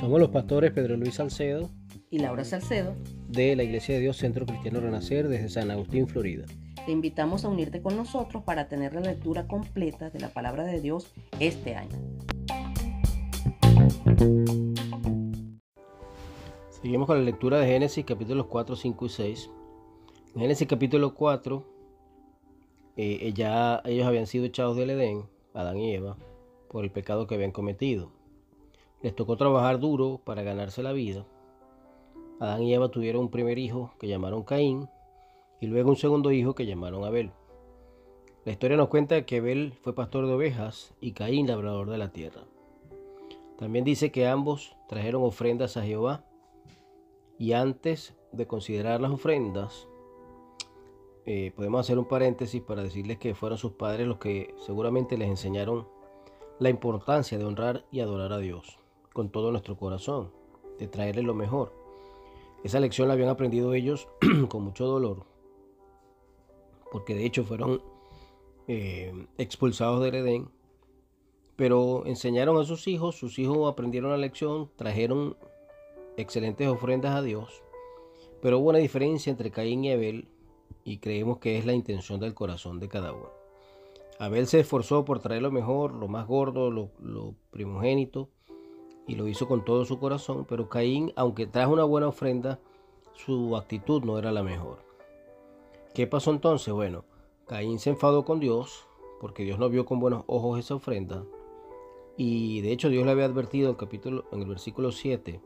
Somos los pastores Pedro Luis Salcedo y Laura Salcedo de la Iglesia de Dios Centro Cristiano Renacer desde San Agustín, Florida. Te invitamos a unirte con nosotros para tener la lectura completa de la palabra de Dios este año. Seguimos con la lectura de Génesis capítulos 4, 5 y 6. En Génesis capítulo 4, eh, ya ellos habían sido echados del Edén, Adán y Eva, por el pecado que habían cometido. Les tocó trabajar duro para ganarse la vida. Adán y Eva tuvieron un primer hijo que llamaron Caín y luego un segundo hijo que llamaron Abel. La historia nos cuenta que Abel fue pastor de ovejas y Caín labrador de la tierra. También dice que ambos trajeron ofrendas a Jehová y antes de considerar las ofrendas, eh, podemos hacer un paréntesis para decirles que fueron sus padres los que seguramente les enseñaron la importancia de honrar y adorar a Dios con todo nuestro corazón, de traerle lo mejor. Esa lección la habían aprendido ellos con mucho dolor, porque de hecho fueron eh, expulsados del Edén, pero enseñaron a sus hijos, sus hijos aprendieron la lección, trajeron excelentes ofrendas a Dios, pero hubo una diferencia entre Caín y Abel y creemos que es la intención del corazón de cada uno. Abel se esforzó por traer lo mejor, lo más gordo, lo, primogénito, y lo hizo con todo su corazón, pero Caín, aunque trajo una buena ofrenda, su actitud no era la mejor. ¿Qué pasó entonces? Bueno, Caín se enfadó con Dios porque Dios no vio con buenos ojos esa ofrenda. Y de hecho Dios le había advertido en el, capítulo, en el versículo 7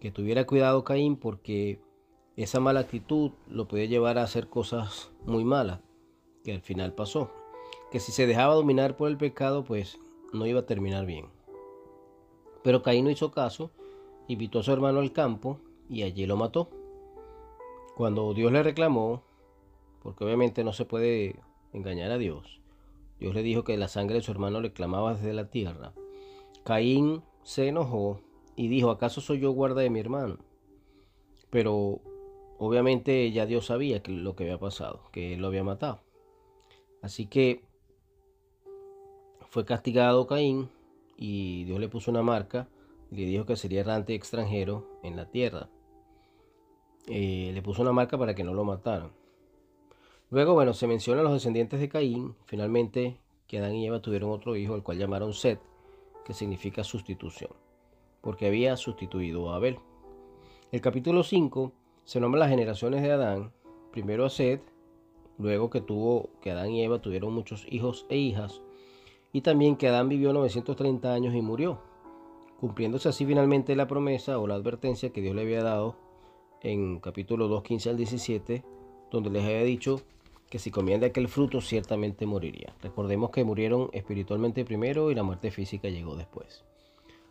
que tuviera cuidado Caín porque esa mala actitud lo podía llevar a hacer cosas muy malas, que al final pasó. Que si se dejaba dominar por el pecado, pues no iba a terminar bien. Pero Caín no hizo caso, invitó a su hermano al campo y allí lo mató. Cuando Dios le reclamó, porque obviamente no se puede engañar a Dios. Dios le dijo que la sangre de su hermano le clamaba desde la tierra. Caín se enojó y dijo, ¿acaso soy yo guarda de mi hermano? Pero obviamente ya Dios sabía que lo que había pasado, que lo había matado. Así que fue castigado Caín y Dios le puso una marca le dijo que sería errante extranjero en la tierra. Eh, le puso una marca para que no lo mataran. Luego, bueno, se menciona a los descendientes de Caín, finalmente que Adán y Eva tuvieron otro hijo, al cual llamaron Set, que significa sustitución, porque había sustituido a Abel. El capítulo 5 se nombra las generaciones de Adán, primero a Set, luego que tuvo que Adán y Eva tuvieron muchos hijos e hijas, y también que Adán vivió 930 años y murió, cumpliéndose así finalmente la promesa o la advertencia que Dios le había dado en capítulo 2, 15 al 17, donde les había dicho que si comían de aquel fruto ciertamente moriría. Recordemos que murieron espiritualmente primero y la muerte física llegó después.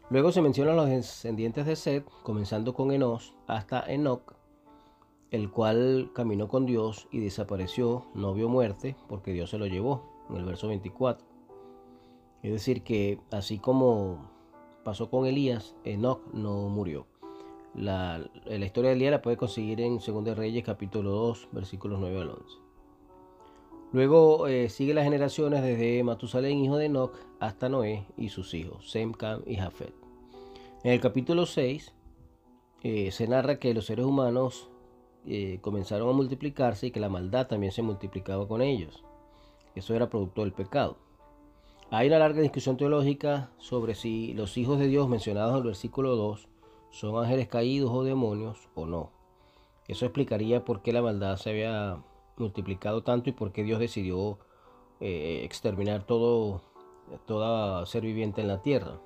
Luego se mencionan los descendientes de Seth, comenzando con Enos hasta Enoch, el cual caminó con Dios y desapareció, no vio muerte, porque Dios se lo llevó, en el verso 24. Es decir, que así como pasó con Elías, Enoch no murió. La, la historia de Elías la puede conseguir en 2 Reyes capítulo 2, versículos 9 al 11. Luego eh, sigue las generaciones desde Matusalén, hijo de Enoch, hasta Noé y sus hijos, Sem, Cam y Jafet. En el capítulo 6 eh, se narra que los seres humanos eh, comenzaron a multiplicarse y que la maldad también se multiplicaba con ellos. Eso era producto del pecado. Hay una larga discusión teológica sobre si los hijos de Dios mencionados en el versículo 2 son ángeles caídos o demonios o no. Eso explicaría por qué la maldad se había multiplicado tanto y por qué Dios decidió eh, exterminar todo, ser viviente en la tierra.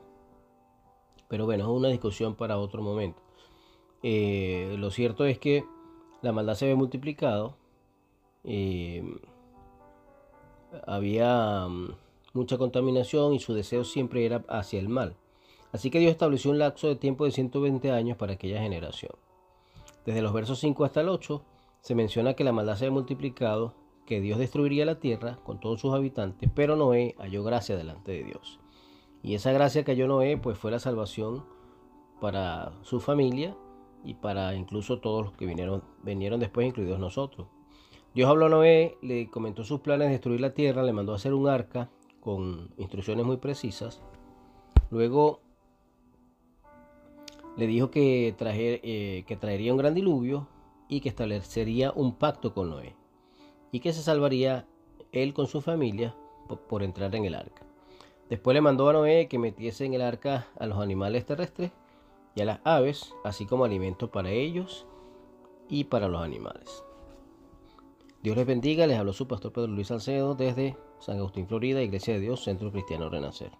Pero bueno, es una discusión para otro momento. Eh, lo cierto es que la maldad se había multiplicado. Eh, había mm, mucha contaminación y su deseo siempre era hacia el mal. Así que Dios estableció un lapso de tiempo de 120 años para aquella generación. Desde los versos 5 hasta el 8 se menciona que la maldad se ha multiplicado, que Dios destruiría la tierra con todos sus habitantes, pero Noé halló gracia delante de Dios. Y esa gracia que halló Noé pues fue la salvación para su familia y para incluso todos los que vinieron, vinieron después, incluidos nosotros. Dios habló a Noé, le comentó sus planes de destruir la tierra, le mandó a hacer un arca con instrucciones muy precisas. Luego le dijo que, eh, que traería un gran diluvio y que establecería un pacto con Noé y que se salvaría él con su familia por, entrar en el arca. Después le mandó a Noé que metiese en el arca a los animales terrestres y a las aves, así como alimento para ellos y para los animales. Dios les bendiga, les habló su pastor Pedro Luis Salcedo desde San Agustín, Florida, Iglesia de Dios, Centro Cristiano Renacer.